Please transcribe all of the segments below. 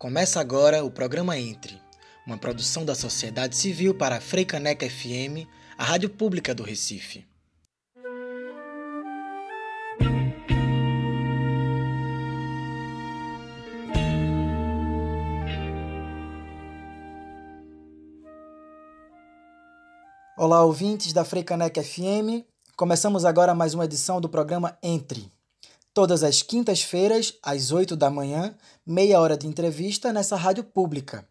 Começa agora o programa Entre, uma produção da sociedade civil para a Freicaneca FM, a rádio pública do Recife. Olá, ouvintes da Freicaneca FM. Começamos agora mais uma edição do programa Entre. Todas as quintas-feiras, às 8 da manhã, meia hora de entrevista nessa rádio pública.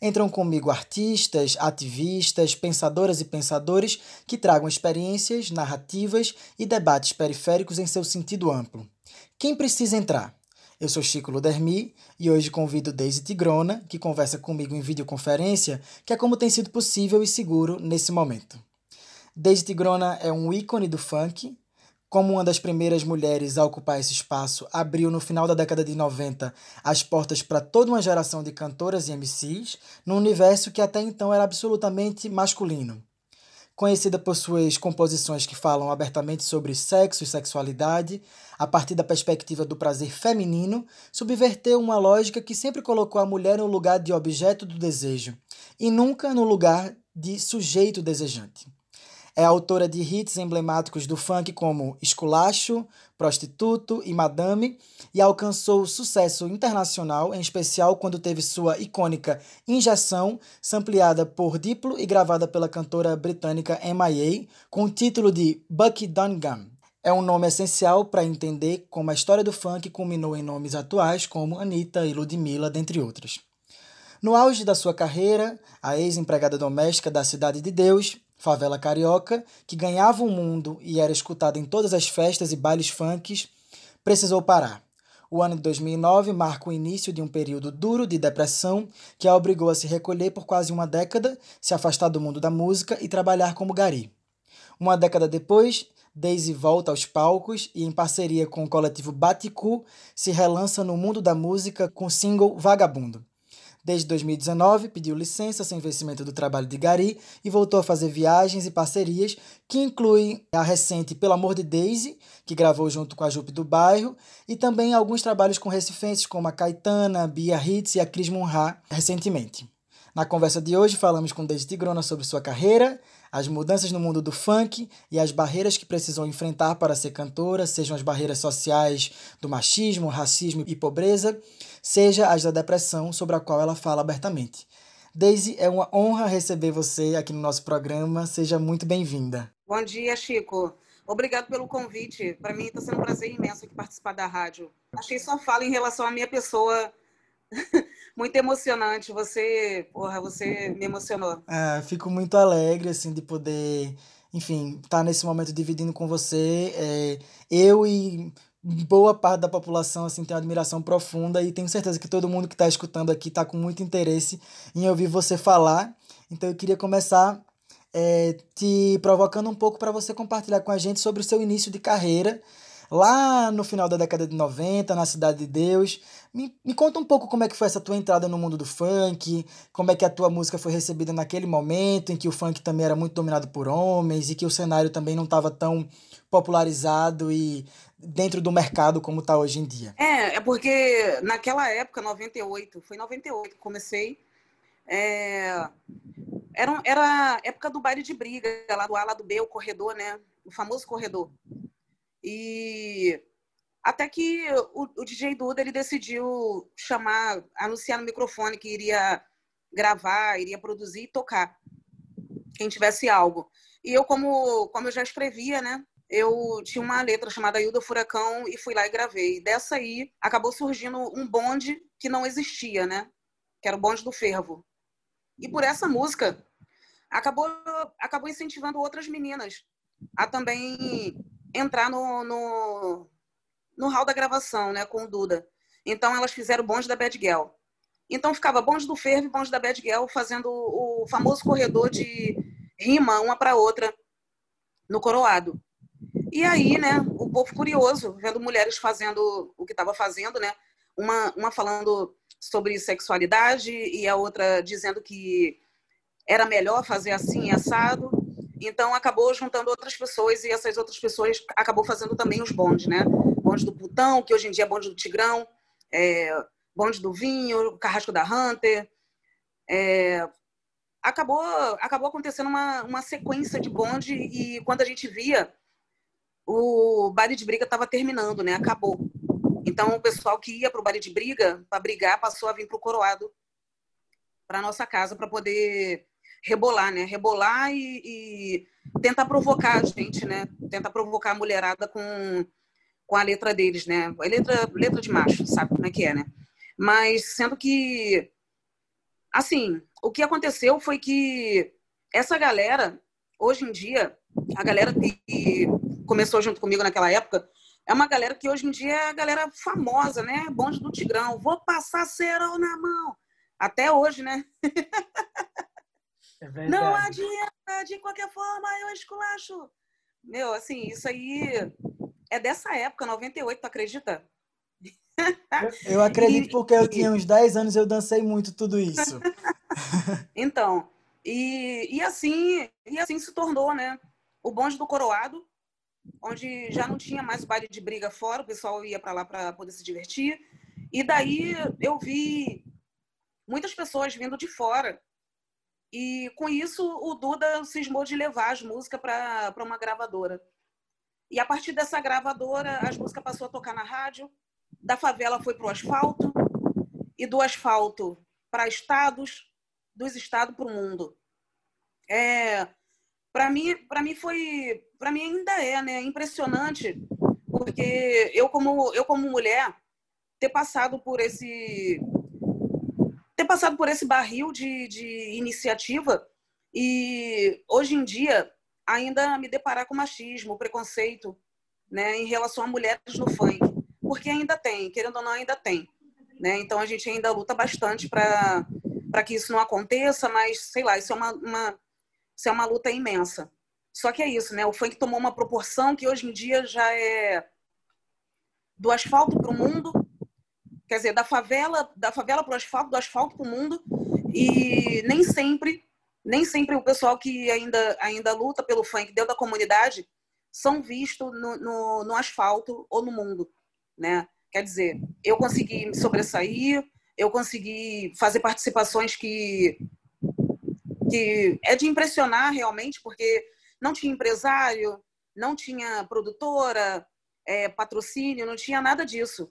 Entram comigo artistas, ativistas, pensadoras e pensadores que tragam experiências, narrativas e debates periféricos em seu sentido amplo. Quem precisa entrar? Eu sou Chico Ludermi e hoje convido Deise Tigrona, que conversa comigo em videoconferência, que é como tem sido possível e seguro nesse momento. Deise Tigrona é um ícone do funk, como uma das primeiras mulheres a ocupar esse espaço, abriu no final da década de 90 as portas para toda uma geração de cantoras e MCs, num universo que até então era absolutamente masculino. Conhecida por suas composições que falam abertamente sobre sexo e sexualidade, a partir da perspectiva do prazer feminino, subverteu uma lógica que sempre colocou a mulher no lugar de objeto do desejo e nunca no lugar de sujeito desejante. É autora de hits emblemáticos do funk como Esculacho, Prostituto e Madame e alcançou sucesso internacional, em especial quando teve sua icônica Injeção, sampleada por Diplo e gravada pela cantora britânica M.I.A., com o título de Bucky Dungan. É um nome essencial para entender como a história do funk culminou em nomes atuais como Anitta e Ludmilla, dentre outros. No auge da sua carreira, a ex-empregada doméstica da Cidade de Deus favela carioca, que ganhava o mundo e era escutada em todas as festas e bailes funks, precisou parar. O ano de 2009 marca o início de um período duro de depressão que a obrigou a se recolher por quase uma década, se afastar do mundo da música e trabalhar como gari. Uma década depois, Daisy volta aos palcos e, em parceria com o coletivo Baticu, se relança no mundo da música com o single Vagabundo. Desde 2019, pediu licença sem vencimento do trabalho de Gari e voltou a fazer viagens e parcerias, que incluem a recente Pelo Amor de Daisy, que gravou junto com a Jupe do Bairro, e também alguns trabalhos com recifenses como a Caetana, a Bia Hitz e a Cris Munha recentemente. Na conversa de hoje, falamos com Daisy Tigrona sobre sua carreira, as mudanças no mundo do funk e as barreiras que precisou enfrentar para ser cantora, sejam as barreiras sociais do machismo, racismo e pobreza, seja as da depressão, sobre a qual ela fala abertamente. Daisy, é uma honra receber você aqui no nosso programa. Seja muito bem-vinda. Bom dia, Chico. Obrigado pelo convite. Para mim está sendo um prazer imenso aqui participar da rádio. Achei só fala em relação à minha pessoa muito emocionante. Você, porra, você me emocionou. É, fico muito alegre assim de poder, enfim, estar tá nesse momento dividindo com você. É, eu e boa parte da população assim tem uma admiração profunda e tenho certeza que todo mundo que está escutando aqui está com muito interesse em ouvir você falar. Então eu queria começar é, te provocando um pouco para você compartilhar com a gente sobre o seu início de carreira lá no final da década de 90, na Cidade de Deus. Me, me conta um pouco como é que foi essa tua entrada no mundo do funk, como é que a tua música foi recebida naquele momento em que o funk também era muito dominado por homens e que o cenário também não estava tão popularizado e dentro do mercado como está hoje em dia. É, é porque naquela época, 98, foi 98 que comecei, é, era, era época do baile de briga, lá do A, lá do B, o corredor, né? O famoso corredor. E até que o, o DJ Duda ele decidiu chamar, anunciar no microfone que iria gravar, iria produzir e tocar quem tivesse algo. E eu, como, como eu já escrevia, né? Eu tinha uma letra chamada Ilda Furacão e fui lá e gravei. Dessa aí acabou surgindo um bonde que não existia, né? Que era o bonde do fervo. E por essa música acabou acabou incentivando outras meninas a também entrar no, no, no hall da gravação, né, com o Duda. Então elas fizeram bonde da Bad Girl. Então ficava bonde do Fervo e bonde da Bad Girl fazendo o famoso corredor de rima uma para outra no coroado. E aí, né, o povo curioso, vendo mulheres fazendo o que estava fazendo, né, uma, uma falando sobre sexualidade e a outra dizendo que era melhor fazer assim, assado. Então acabou juntando outras pessoas e essas outras pessoas acabou fazendo também os bondes, né? Bonde do Putão, que hoje em dia é bonde do Tigrão, é, bonde do vinho, carrasco da Hunter. É, acabou, acabou acontecendo uma, uma sequência de bonde e quando a gente via, o baile de briga estava terminando, né? Acabou. Então, o pessoal que ia para o baile de briga, para brigar, passou a vir para o Coroado, para nossa casa, para poder rebolar, né? Rebolar e, e, tentar provocar a gente, né? Tentar provocar a mulherada com, com a letra deles, né? A letra, letra de macho, sabe como é que é, né? Mas sendo que, assim, o que aconteceu foi que essa galera, hoje em dia, a galera que começou junto comigo naquela época, é uma galera que hoje em dia é a galera famosa, né? Bonde do Tigrão. Vou passar cerol na mão. Até hoje, né? É não adianta, de qualquer forma, eu esculacho. Meu, assim, isso aí é dessa época, 98, tu acredita? Eu acredito porque eu tinha uns 10 anos e eu dancei muito tudo isso. então, e, e assim, e assim se tornou, né? O bonde do coroado, onde já não tinha mais o baile de briga fora, o pessoal ia para lá para poder se divertir. E daí eu vi muitas pessoas vindo de fora. E com isso o Duda cismou de levar as músicas para uma gravadora. E a partir dessa gravadora, as músicas passou a tocar na rádio, da favela foi para o asfalto, e do asfalto para estados, dos estados para o mundo. É, para mim, para mim foi, para mim ainda é, né, impressionante, porque eu como eu como mulher ter passado por esse passado por esse barril de, de iniciativa e hoje em dia ainda me deparar com machismo, preconceito, né, em relação a mulheres no funk porque ainda tem, querendo ou não, ainda tem. Né? Então a gente ainda luta bastante para que isso não aconteça, mas sei lá, isso é uma, uma, isso é uma luta imensa. Só que é isso, né? O funk tomou uma proporção que hoje em dia já é do asfalto para o mundo, quer dizer, da favela, da favela para o asfalto, do asfalto para o mundo, e nem sempre, nem sempre o pessoal que ainda ainda luta pelo funk dentro da comunidade são vistos no, no, no asfalto ou no mundo né? Quer dizer, eu consegui me sobressair, eu consegui fazer participações que que é de impressionar realmente, porque não tinha empresário, não tinha produtora, é, patrocínio, não tinha nada disso.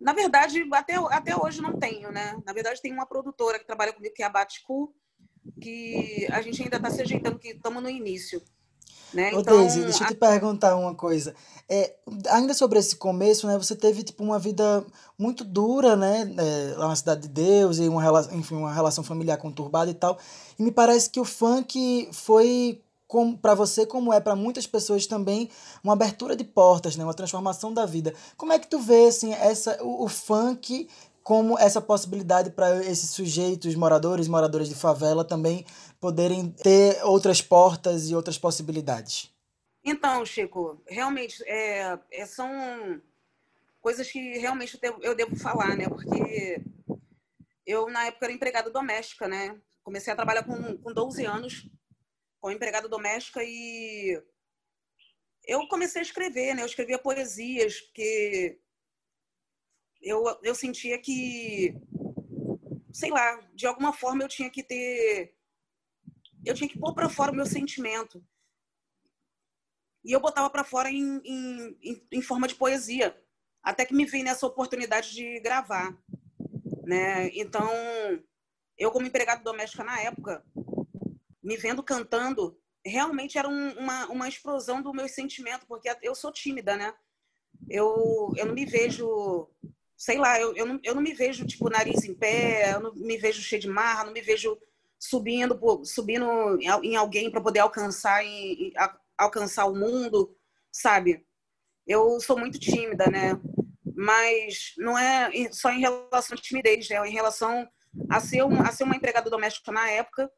Na verdade, até, até hoje não tenho, né? Na verdade, tem uma produtora que trabalha comigo, que é a Batcool, que a gente ainda está se ajeitando, que estamos no início. Né? Ô, então, Daisy, deixa eu te perguntar uma coisa. É, ainda sobre esse começo, né? Você teve tipo uma vida muito dura, né? É, lá na cidade de Deus e uma relação, enfim, uma relação familiar conturbada e tal. E me parece que o funk foi para você como é para muitas pessoas também uma abertura de portas, né? Uma transformação da vida. Como é que tu vê assim essa o, o funk como essa possibilidade para esses sujeitos, moradores moradoras de favela também poderem ter outras portas e outras possibilidades? Então, Chico, realmente é, é, são coisas que realmente eu devo, eu devo falar, né? Porque eu, na época, era empregada doméstica, né? Comecei a trabalhar com, com 12 anos como empregada doméstica e eu comecei a escrever, né? Eu escrevia poesias, porque eu, eu sentia que, sei lá, de alguma forma eu tinha que ter. Eu tinha que pôr para fora o meu sentimento. E eu botava para fora em, em, em, forma de poesia. Até que me veio nessa oportunidade de gravar. Né? Então, eu, como empregado doméstica na época, me vendo cantando, realmente era um, uma, uma explosão do meu sentimento, porque eu sou tímida, né? Eu, eu não me vejo sei lá, eu, eu, não, eu não me vejo, tipo, nariz em pé, eu não me vejo cheio de marra, não me vejo subindo, subindo em alguém para poder alcançar, alcançar o mundo, sabe? Eu sou muito tímida, né? Mas não é só em relação à timidez, é em relação a ser, a ser uma empregada doméstica na época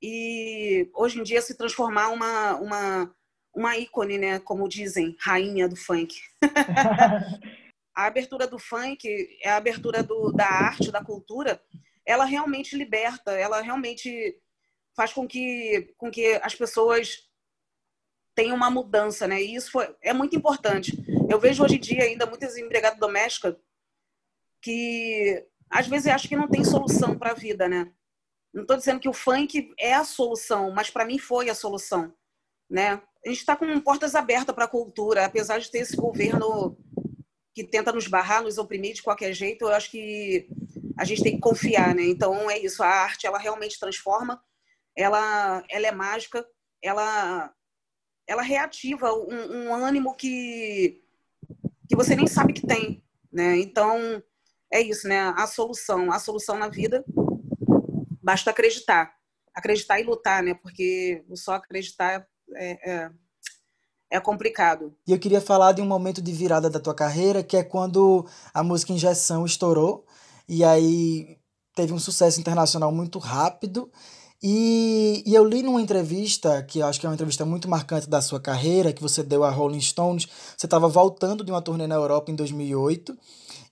e hoje em dia se transformar uma, uma, uma ícone, né? Como dizem, rainha do funk. a abertura do funk, a abertura do, da arte, da cultura, ela realmente liberta, ela realmente faz com que, com que as pessoas tenham uma mudança, né? E isso foi, é muito importante. Eu vejo hoje em dia ainda muitas empregadas domésticas que às vezes acho que não tem solução para a vida, né? Não estou dizendo que o funk é a solução, mas para mim foi a solução, né? A gente está com portas abertas para a cultura, apesar de ter esse governo que tenta nos barrar, nos oprimir de qualquer jeito. Eu acho que a gente tem que confiar, né? Então é isso. A arte, ela realmente transforma. Ela, ela é mágica. Ela, ela reativa um, um ânimo que que você nem sabe que tem, né? Então é isso, né? A solução, a solução na vida, basta acreditar, acreditar e lutar, né? Porque só acreditar é, é, é complicado. E eu queria falar de um momento de virada da tua carreira, que é quando a música Injeção estourou e aí teve um sucesso internacional muito rápido. E, e eu li numa entrevista, que eu acho que é uma entrevista muito marcante da sua carreira, que você deu a Rolling Stones. Você estava voltando de uma turnê na Europa em 2008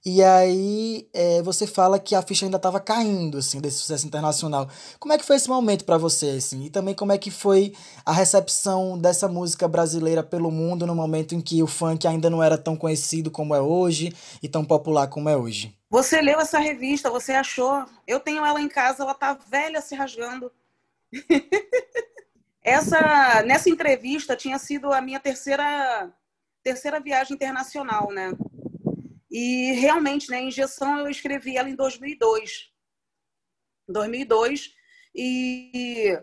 e aí é, você fala que a ficha ainda estava caindo, assim, desse sucesso internacional. Como é que foi esse momento para você, assim? E também como é que foi a recepção dessa música brasileira pelo mundo no momento em que o funk ainda não era tão conhecido como é hoje e tão popular como é hoje? Você leu essa revista, você achou? Eu tenho ela em casa, ela tá velha se rasgando. essa nessa entrevista tinha sido a minha terceira terceira viagem internacional, né? E realmente, né, injeção eu escrevi ela em 2002. 2002 e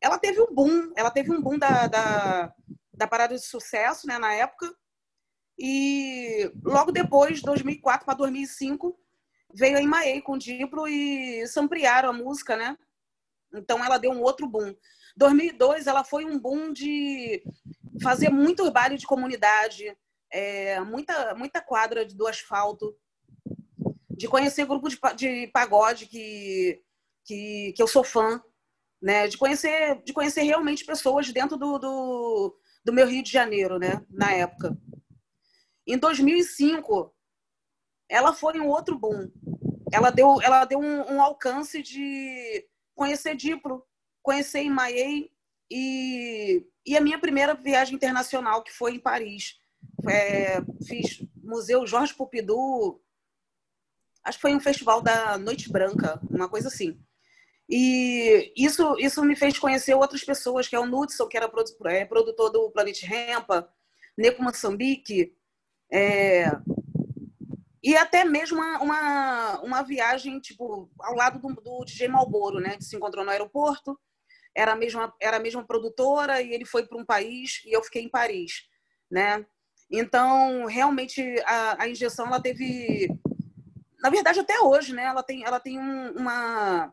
ela teve um boom, ela teve um boom da, da, da parada de sucesso, né, na época. E logo depois, 2004 para 2005, veio a Imaei com o Diplo e ampliaram a música, né? Então ela deu um outro boom. 2002 ela foi um boom de fazer muito baile de comunidade, é, muita, muita quadra do asfalto, de conhecer grupo de, de pagode que, que, que eu sou fã, né? de, conhecer, de conhecer realmente pessoas dentro do, do, do meu Rio de Janeiro, né? na época. Em 2005, ela foi um outro boom. Ela deu, ela deu um, um alcance de conhecer Diplo, conhecer Imaei e, e a minha primeira viagem internacional, que foi em Paris é, fiz Museu Jorge Pompidou, acho que foi um festival da Noite Branca, uma coisa assim. E isso, isso me fez conhecer outras pessoas, que é o Nudson, que era é, produtor do Planet Rampa, Neco Moçambique, é, e até mesmo uma, uma, uma, viagem tipo ao lado do, do DJ Malboro, né? Que se encontrou no aeroporto, era a mesma, era a mesma produtora e ele foi para um país e eu fiquei em Paris, né? Então, realmente, a, a injeção ela teve. Na verdade, até hoje, né? Ela tem, ela tem um, uma.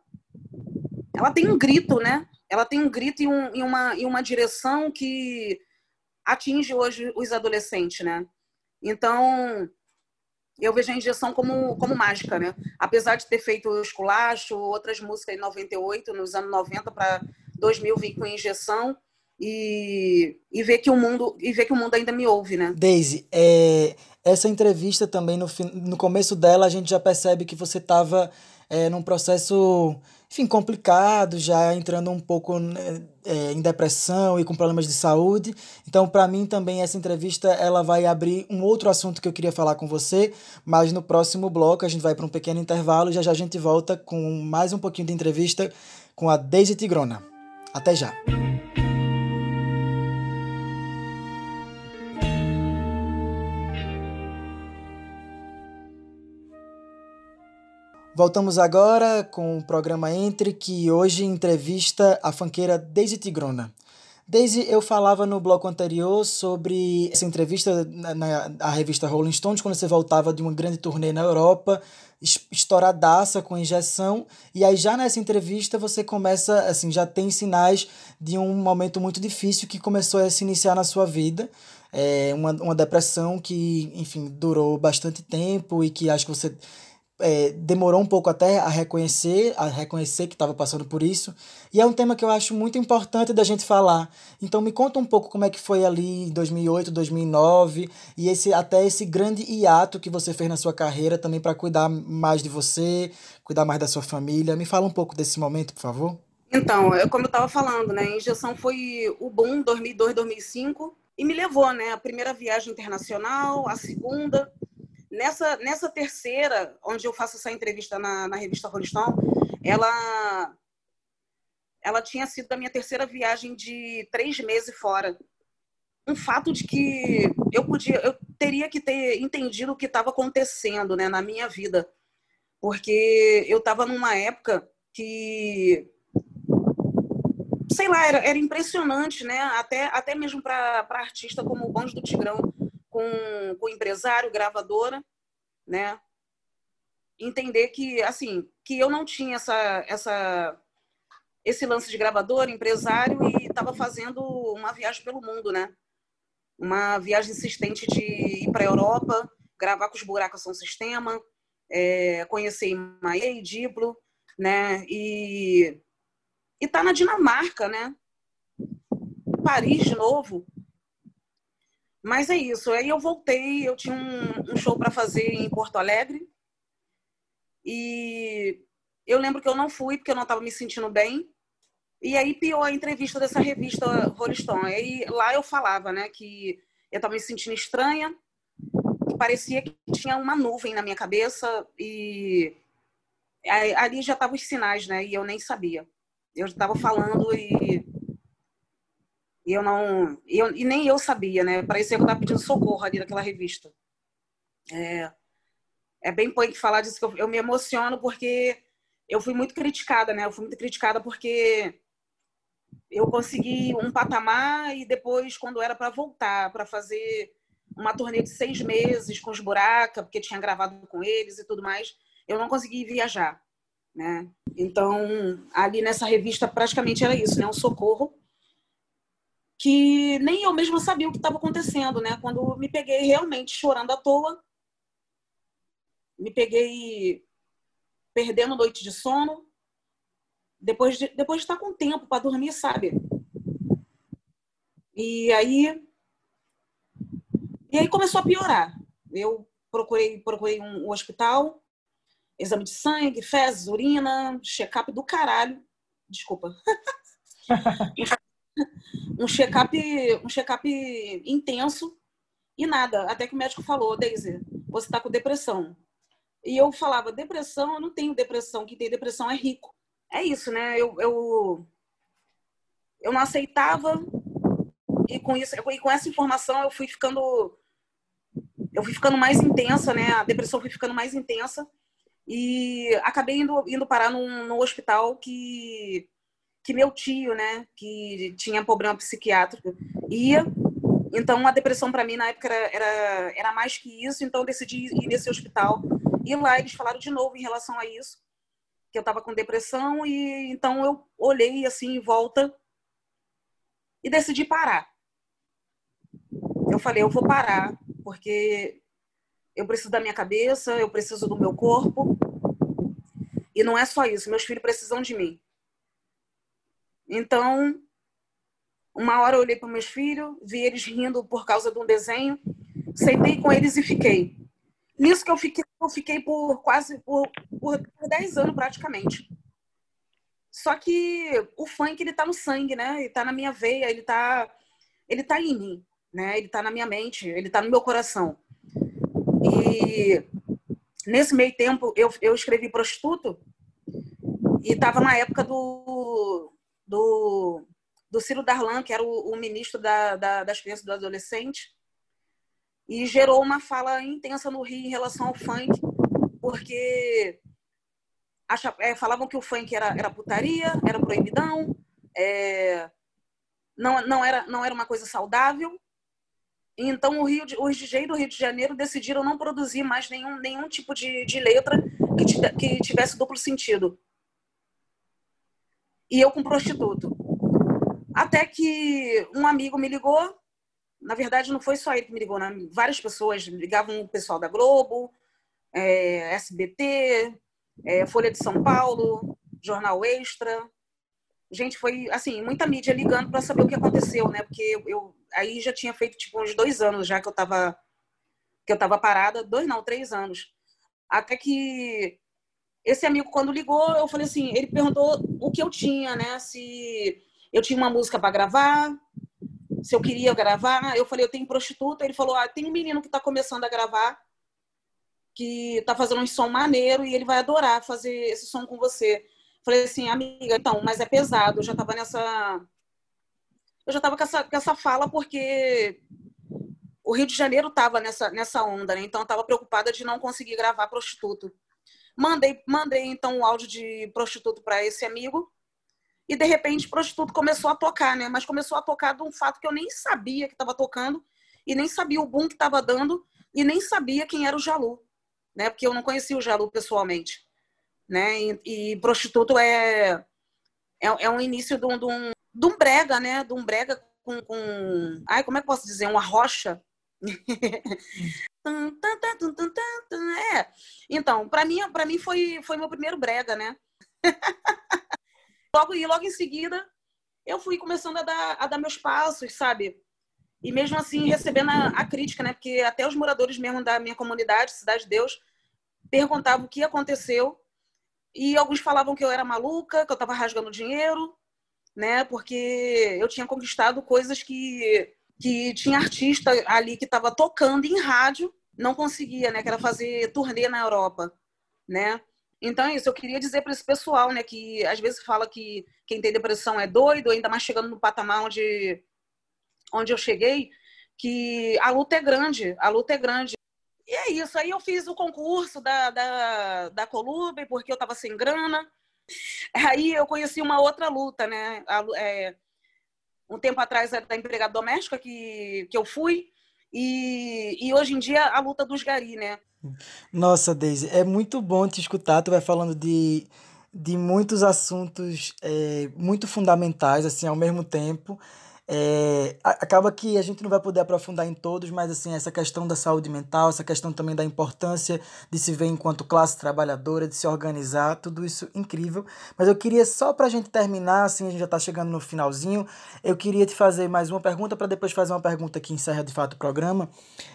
Ela tem um grito, né? Ela tem um grito e, um, e, uma, e uma direção que atinge hoje os adolescentes, né? Então, eu vejo a injeção como, como mágica, né? Apesar de ter feito o esculacho, outras músicas em 98, nos anos 90 para 2000 vim com injeção, e, e ver que o mundo e ver que o mundo ainda me ouve, né? Daisy, é, essa entrevista também no, no começo dela a gente já percebe que você estava é, num processo, enfim, complicado, já entrando um pouco né, é, em depressão e com problemas de saúde. Então, para mim também essa entrevista ela vai abrir um outro assunto que eu queria falar com você, mas no próximo bloco a gente vai para um pequeno intervalo e já já a gente volta com mais um pouquinho de entrevista com a Daisy Tigrona. Até já. Voltamos agora com o programa Entre, que hoje entrevista a fanqueira Daisy Tigrona. Daisy, eu falava no bloco anterior sobre essa entrevista na, na revista Rolling Stones, quando você voltava de uma grande turnê na Europa, estouradaça com injeção, e aí já nessa entrevista você começa, assim, já tem sinais de um momento muito difícil que começou a se iniciar na sua vida, é uma, uma depressão que, enfim, durou bastante tempo e que acho que você é, demorou um pouco até a reconhecer, a reconhecer que estava passando por isso. E é um tema que eu acho muito importante da gente falar. Então me conta um pouco como é que foi ali em 2008, 2009 e esse até esse grande hiato que você fez na sua carreira também para cuidar mais de você, cuidar mais da sua família. Me fala um pouco desse momento, por favor. Então, é como eu estava falando, né? A injeção foi o boom 2002, 2005 e me levou, né? A primeira viagem internacional, a segunda, nessa, nessa terceira, onde eu faço essa entrevista na, na revista Rolling Stone, ela, ela tinha sido a minha terceira viagem de três meses fora. Um fato de que eu podia, eu teria que ter entendido o que estava acontecendo né, na minha vida. Porque eu estava numa época que sei lá, era, era impressionante, né? Até, até mesmo para artista como o Bonde do Tigrão, com, com empresário, gravadora, né? Entender que, assim, que eu não tinha essa, essa, esse lance de gravador, empresário, e estava fazendo uma viagem pelo mundo, né? Uma viagem insistente de ir para a Europa, gravar com os buracos São Sistema, é, conhecer Maia e Diplo, né? E e tá na Dinamarca, né? Paris de novo. Mas é isso. Aí eu voltei, eu tinha um, um show para fazer em Porto Alegre. E eu lembro que eu não fui porque eu não estava me sentindo bem. E aí pior a entrevista dessa revista Rolling Stone. Aí lá eu falava, né, que eu estava me sentindo estranha, que parecia que tinha uma nuvem na minha cabeça e ali já estavam os sinais, né, e eu nem sabia. Eu estava falando e, e eu não. Eu, e nem eu sabia, né? Parecia que eu estava pedindo socorro ali naquela revista. É, é bem punk falar disso, que eu, eu me emociono porque eu fui muito criticada, né? Eu fui muito criticada porque eu consegui um patamar e depois, quando era para voltar, para fazer uma turnê de seis meses com os Buraca, porque tinha gravado com eles e tudo mais, eu não consegui viajar. Né? Então, ali nessa revista praticamente era isso, né? um socorro que nem eu mesma sabia o que estava acontecendo, né? Quando me peguei realmente chorando à toa, me peguei perdendo noite de sono, depois de, depois de estar com tempo para dormir, sabe? E aí e aí começou a piorar. Eu procurei procurei um, um hospital, exame de sangue, fezes, urina, check-up do caralho. Desculpa. um check-up um check-up intenso e nada. Até que o médico falou, Daisy, você está com depressão. E eu falava, depressão, eu não tenho depressão. Quem tem depressão é rico. É isso, né? Eu, eu, eu não aceitava e com isso e com essa informação eu fui ficando eu fui ficando mais intensa, né? A depressão foi ficando mais intensa e acabei indo, indo parar num, num hospital que, que meu tio, né, que tinha problema psiquiátrico, ia. Então, a depressão para mim na época era, era, era mais que isso, então eu decidi ir nesse hospital. E lá eles falaram de novo em relação a isso, que eu estava com depressão, e então eu olhei assim em volta e decidi parar. Eu falei, eu vou parar, porque eu preciso da minha cabeça, eu preciso do meu corpo. E não é só isso, meus filhos precisam de mim. Então, uma hora eu olhei para meus filhos, vi eles rindo por causa de um desenho, sentei com eles e fiquei. Nisso que eu fiquei, eu fiquei por quase por, por 10 anos praticamente. Só que o funk ele tá no sangue, né? Ele tá na minha veia, ele tá ele tá em mim, né? Ele tá na minha mente, ele tá no meu coração. E nesse meio tempo eu, eu escrevi Prostituto e estava na época do, do, do Ciro Darlan, que era o, o ministro da, da, das crianças e do adolescente, e gerou uma fala intensa no Rio em relação ao funk, porque acha, é, falavam que o funk era, era putaria, era proibidão, é, não, não, era, não era uma coisa saudável, então, o Rio os DJs do Rio de Janeiro decidiram não produzir mais nenhum, nenhum tipo de, de letra que, que tivesse duplo sentido. E eu com prostituto. Até que um amigo me ligou. Na verdade, não foi só ele que me ligou, né? várias pessoas ligavam o pessoal da Globo, é, SBT, é, Folha de São Paulo, Jornal Extra. Gente, foi assim, muita mídia ligando para saber o que aconteceu, né? Porque eu, aí já tinha feito tipo uns dois anos já que eu estava que eu estava parada, dois não, três anos. Até que esse amigo quando ligou, eu falei assim, ele perguntou o que eu tinha, né? Se eu tinha uma música para gravar, se eu queria gravar. Eu falei, eu tenho prostituta. Ele falou, ah, tem um menino que está começando a gravar que tá fazendo um som maneiro e ele vai adorar fazer esse som com você. Falei assim, amiga, então, mas é pesado. Eu já tava nessa. Eu já tava com essa, com essa fala porque o Rio de Janeiro tava nessa, nessa onda, né? Então eu tava preocupada de não conseguir gravar prostituto. Mandei, mandei então o áudio de prostituto para esse amigo e de repente prostituto começou a tocar, né? Mas começou a tocar de um fato que eu nem sabia que estava tocando e nem sabia o boom que estava dando e nem sabia quem era o Jalu, né? Porque eu não conhecia o Jalu pessoalmente, né? E, e prostituto é, é, é um início de um, de, um, de um brega, né? De um brega com, com... Ai, como é que posso dizer? Uma rocha. é. Então, para mim, para mim foi, foi meu primeiro brega, né? logo e logo em seguida, eu fui começando a dar, a dar meus passos, sabe? E mesmo assim, recebendo a, a, crítica, né? Porque até os moradores mesmo da minha comunidade, Cidade de Deus, perguntavam o que aconteceu. E alguns falavam que eu era maluca, que eu estava rasgando dinheiro, né? Porque eu tinha conquistado coisas que, que tinha artista ali que estava tocando em rádio, não conseguia, né? Que era fazer turnê na Europa, né? Então é isso, eu queria dizer para esse pessoal, né, que às vezes fala que quem tem depressão é doido, ainda mais chegando no patamar onde onde eu cheguei, que a luta é grande, a luta é grande. E é isso. Aí eu fiz o concurso da, da, da Colube, porque eu estava sem grana. Aí eu conheci uma outra luta, né? A, é, um tempo atrás era da empregada doméstica que, que eu fui. E, e hoje em dia a luta dos gari, né? Nossa, Deise, é muito bom te escutar. Tu vai falando de, de muitos assuntos é, muito fundamentais, assim, ao mesmo tempo. É, acaba que a gente não vai poder aprofundar em todos, mas assim, essa questão da saúde mental, essa questão também da importância de se ver enquanto classe trabalhadora, de se organizar, tudo isso incrível. Mas eu queria, só para a gente terminar, assim, a gente já está chegando no finalzinho, eu queria te fazer mais uma pergunta para depois fazer uma pergunta que encerra de fato o programa,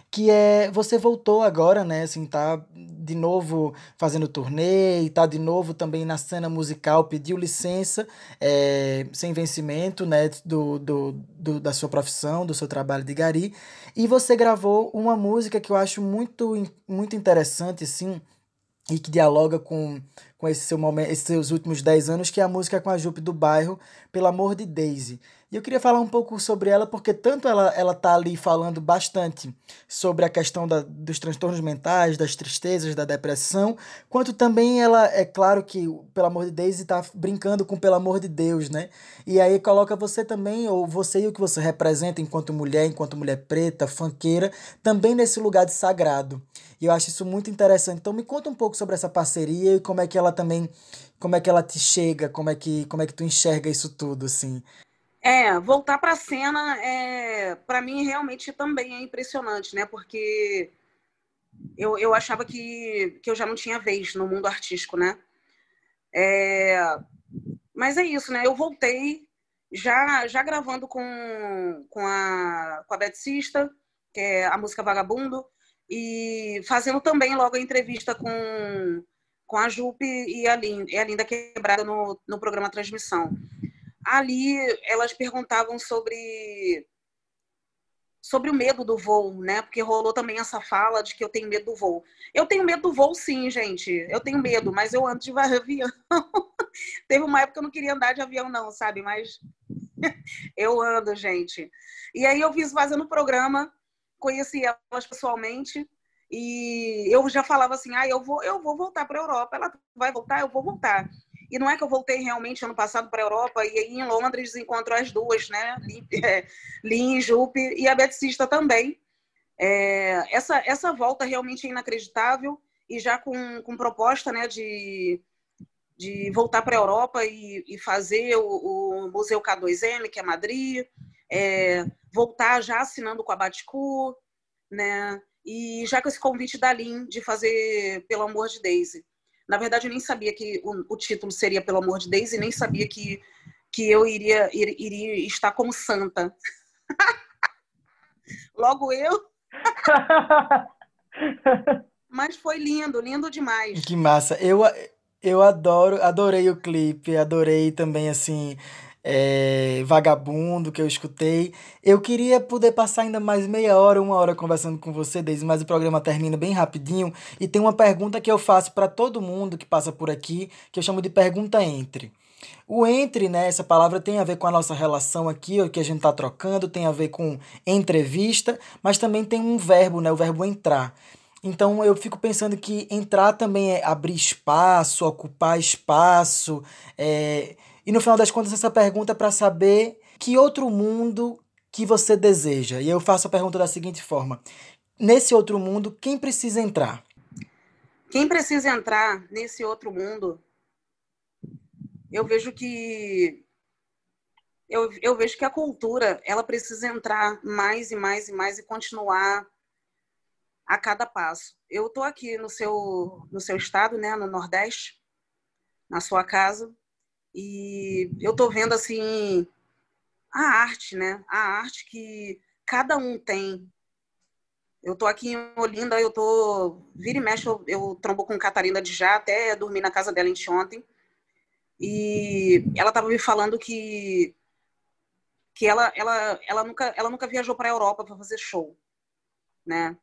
que é, você voltou agora, né, assim, tá de novo fazendo turnê e tá de novo também na cena musical, pediu licença é, sem vencimento, né, do, do, do, da sua profissão, do seu trabalho de gari, e você gravou uma música que eu acho muito, muito interessante, assim, e que dialoga com, com esse seu momento, esses seus últimos 10 anos, que é a música com a Jupe do bairro, Pelo Amor de Daisy. E eu queria falar um pouco sobre ela, porque tanto ela, ela tá ali falando bastante sobre a questão da, dos transtornos mentais, das tristezas, da depressão, quanto também ela, é claro que, pelo amor de Deus, está brincando com pelo amor de Deus, né? E aí coloca você também, ou você e o que você representa enquanto mulher, enquanto mulher preta, fanqueira, também nesse lugar de sagrado. E eu acho isso muito interessante. Então me conta um pouco sobre essa parceria e como é que ela também, como é que ela te chega, como é que, como é que tu enxerga isso tudo, assim. É, voltar para a cena, é, para mim, realmente também é impressionante, né? Porque eu, eu achava que, que eu já não tinha vez no mundo artístico, né? É, mas é isso, né? Eu voltei já, já gravando com, com, a, com a Betsista, que é a música Vagabundo, e fazendo também logo a entrevista com, com a Jupe e a Linda, e a Linda Quebrada no, no programa Transmissão ali elas perguntavam sobre sobre o medo do voo, né? Porque rolou também essa fala de que eu tenho medo do voo. Eu tenho medo do voo, sim, gente. Eu tenho medo, mas eu ando de avião. Teve uma época que eu não queria andar de avião, não, sabe? Mas eu ando, gente. E aí eu fiz fazendo o programa, conheci elas pessoalmente e eu já falava assim, ah, eu vou, eu vou voltar para a Europa. Ela vai voltar, eu vou voltar. E não é que eu voltei realmente ano passado para a Europa e aí em Londres encontro as duas, né? Lin, Jupe e a Beticista também. É, essa, essa volta realmente é inacreditável e já com, com proposta né, de, de voltar para a Europa e, e fazer o, o, Museu K2M, que é Madrid, é, voltar já assinando com a Baticu, né? E já com esse convite da Lin de fazer Pelo Amor de Daisy. Na verdade, eu nem sabia que o, o título seria Pelo Amor de Deus e nem sabia que, que eu iria, ir, iria estar como santa. Logo eu. Mas foi lindo, lindo demais. Que massa. Eu, eu adoro, adorei o clipe, adorei também, assim, é, vagabundo que eu escutei. Eu queria poder passar ainda mais meia hora, uma hora conversando com você, Deise, mas o programa termina bem rapidinho. E tem uma pergunta que eu faço para todo mundo que passa por aqui, que eu chamo de pergunta entre. O entre, né, essa palavra tem a ver com a nossa relação aqui, o que a gente está trocando, tem a ver com entrevista, mas também tem um verbo, né, o verbo entrar. Então eu fico pensando que entrar também é abrir espaço, ocupar espaço. É... E no final das contas, essa pergunta é para saber que outro mundo que você deseja. E eu faço a pergunta da seguinte forma: nesse outro mundo, quem precisa entrar? Quem precisa entrar nesse outro mundo eu vejo que eu, eu vejo que a cultura ela precisa entrar mais e mais e mais e continuar a cada passo. Eu estou aqui no seu no seu estado, né, no Nordeste, na sua casa, e eu estou vendo assim a arte, né? A arte que cada um tem. Eu estou aqui em Olinda, eu tô vira e mexe, eu, eu trombo com Catarina de já, até dormi na casa dela ontem. E ela estava me falando que que ela ela ela nunca ela nunca viajou para a Europa para fazer show, né?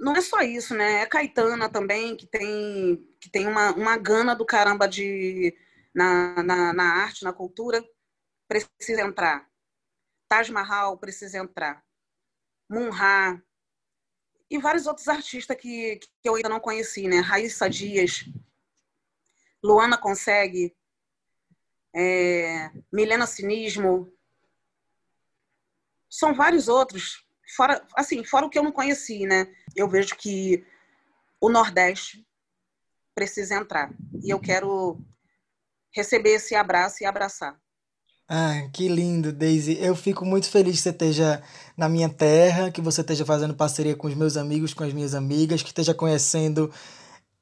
Não é só isso, né? É Caetana também que tem que tem uma, uma gana do caramba de na, na, na arte, na cultura, precisa entrar. Taj Mahal precisa entrar. Munha e vários outros artistas que, que eu ainda não conheci, né? Raíssa Dias, Luana Consegue, é, Milena Cinismo. São vários outros, fora, assim, fora o que eu não conheci, né? Eu vejo que o Nordeste precisa entrar. E eu quero receber esse abraço e abraçar. Ah, que lindo, Daisy. Eu fico muito feliz que você esteja na minha terra, que você esteja fazendo parceria com os meus amigos, com as minhas amigas, que esteja conhecendo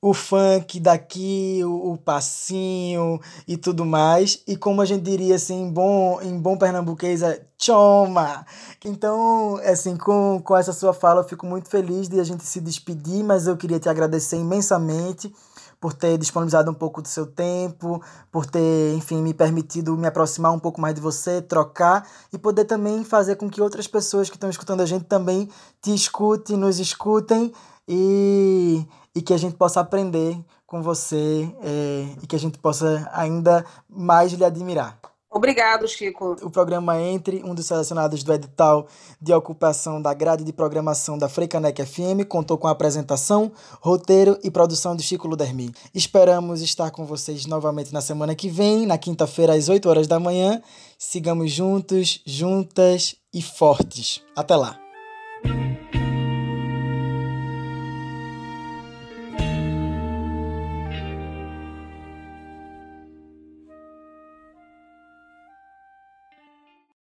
o funk daqui, o, o, passinho e tudo mais. E como a gente diria assim, em bom, em bom pernambuquês, é choma. Então, assim, com, com essa sua fala, eu fico muito feliz de a gente se despedir, mas eu queria te agradecer imensamente por ter disponibilizado um pouco do seu tempo, por ter, enfim, me permitido me aproximar um pouco mais de você, trocar e poder também fazer com que outras pessoas que estão escutando a gente também te escutem, nos escutem e e que a gente possa aprender com você é, e que a gente possa ainda mais lhe admirar. Obrigado, Chico. O programa Entre, um dos selecionados do edital de ocupação da grade de programação da Freicanec FM, contou com a apresentação, roteiro e produção de Chico Ludermi. Esperamos estar com vocês novamente na semana que vem, na quinta-feira, às 8 horas da manhã. Sigamos juntos, juntas e fortes. Até lá!